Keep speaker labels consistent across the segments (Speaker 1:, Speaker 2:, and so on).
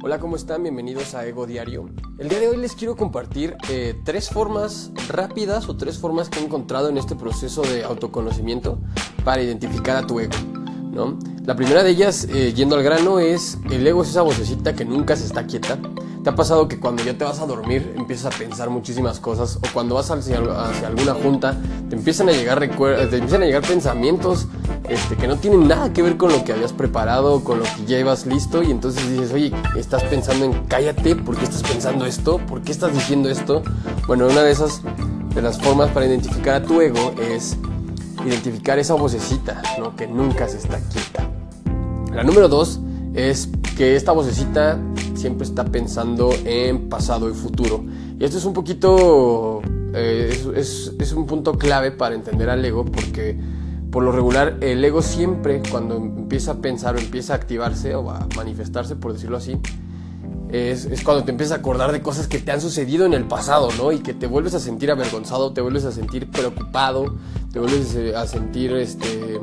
Speaker 1: Hola, ¿cómo están? Bienvenidos a Ego Diario. El día de hoy les quiero compartir eh, tres formas rápidas o tres formas que he encontrado en este proceso de autoconocimiento para identificar a tu ego. ¿no? La primera de ellas, eh, yendo al grano, es el ego es esa vocecita que nunca se está quieta. ¿Te ha pasado que cuando ya te vas a dormir empiezas a pensar muchísimas cosas? O cuando vas hacia, hacia alguna junta te empiezan a llegar, te empiezan a llegar pensamientos este, que no tienen nada que ver con lo que habías preparado, con lo que ya ibas listo y entonces dices, oye, estás pensando en cállate, ¿por qué estás pensando esto? ¿Por qué estás diciendo esto? Bueno, una de esas, de las formas para identificar a tu ego es identificar esa vocecita, ¿no? Que nunca se está quieta. La número dos es que esta vocecita siempre está pensando en pasado y futuro. Y esto es un poquito, eh, es, es un punto clave para entender al ego porque por lo regular, el ego siempre, cuando empieza a pensar o empieza a activarse o a manifestarse, por decirlo así, es, es, cuando te empiezas a acordar de cosas que te han sucedido en el pasado, ¿no? Y que te vuelves a sentir avergonzado, te vuelves a sentir preocupado, te vuelves a sentir, este,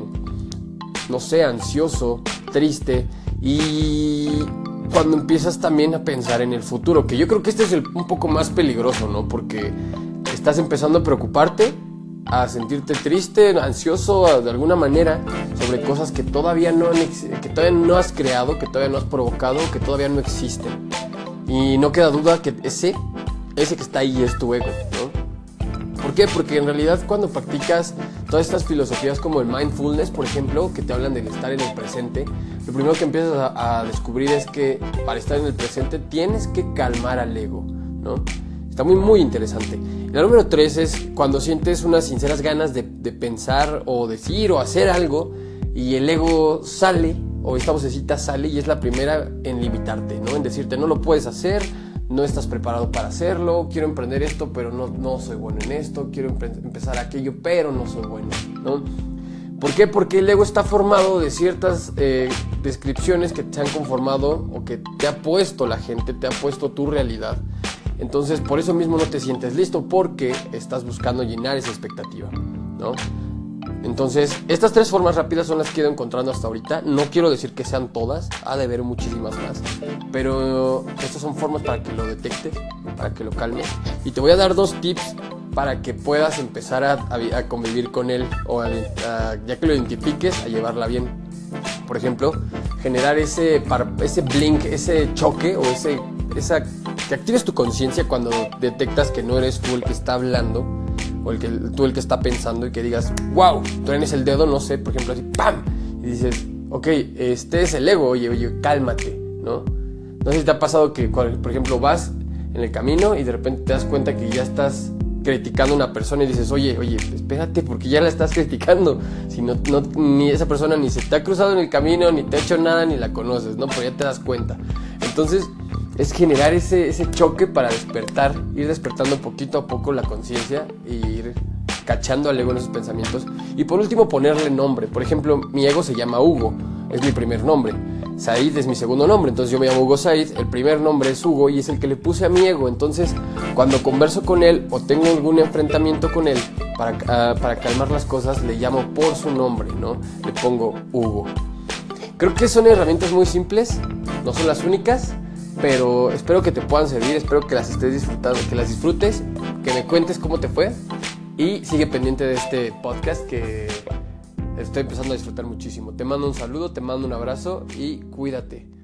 Speaker 1: no sé, ansioso, triste. Y cuando empiezas también a pensar en el futuro, que yo creo que este es el, un poco más peligroso, ¿no? Porque estás empezando a preocuparte a sentirte triste, ansioso de alguna manera sobre cosas que todavía no, que todavía no has creado, que todavía no has provocado, que todavía no existen. Y no queda duda que ese, ese que está ahí es tu ego, ¿no? ¿Por qué? Porque en realidad cuando practicas todas estas filosofías como el mindfulness, por ejemplo, que te hablan del estar en el presente, lo primero que empiezas a, a descubrir es que para estar en el presente tienes que calmar al ego, ¿no? Está muy, muy interesante. La número tres es cuando sientes unas sinceras ganas de, pensar o decir o hacer algo y el ego sale o esta vocecita sale y es la primera en limitarte, ¿no? En decirte no lo puedes hacer, no estás preparado para hacerlo, quiero emprender esto pero no, no soy bueno en esto, quiero empezar aquello pero no soy bueno, ¿no? ¿Por qué? Porque el ego está formado de ciertas eh, descripciones que te han conformado o que te ha puesto la gente, te ha puesto tu realidad. Entonces, por eso mismo no te sientes listo porque estás buscando llenar esa expectativa, ¿no? Entonces, estas tres formas rápidas son las que he ido encontrando hasta ahorita. No quiero decir que sean todas, ha de haber muchísimas más. Pero estas son formas para que lo detectes, para que lo calmes. Y te voy a dar dos tips para que puedas empezar a, convivir con él o ya que lo identifiques, a llevarla bien. Por ejemplo, generar ese, ese blink, ese choque o ese, esa que actives tu conciencia cuando detectas que no eres tú el que está hablando o el que, tú el que está pensando y que digas, wow, tú eres el dedo, no sé, por ejemplo, así, ¡pam! Y dices, ok, este es el ego, oye, oye, cálmate, ¿no? No sé si te ha pasado que, por ejemplo, vas en el camino y de repente te das cuenta que ya estás criticando a una persona y dices, oye, oye, espérate, porque ya la estás criticando. Si no, no, ni esa persona ni se te ha cruzado en el camino, ni te ha hecho nada, ni la conoces, ¿no? Pero ya te das cuenta. Entonces, es generar ese, ese choque para despertar, ir despertando poquito a poco la conciencia e ir cachando al ego en esos pensamientos. Y por último, ponerle nombre. Por ejemplo, mi ego se llama Hugo, es mi primer nombre. Said es mi segundo nombre, entonces yo me llamo Hugo Said, el primer nombre es Hugo y es el que le puse a mi ego. Entonces, cuando converso con él o tengo algún enfrentamiento con él, para, ah, para calmar las cosas, le llamo por su nombre, ¿no? Le pongo Hugo. Creo que son herramientas muy simples, no son las únicas, pero espero que te puedan servir, espero que las estés disfrutando, que las disfrutes, que me cuentes cómo te fue y sigue pendiente de este podcast que estoy empezando a disfrutar muchísimo. Te mando un saludo, te mando un abrazo y cuídate.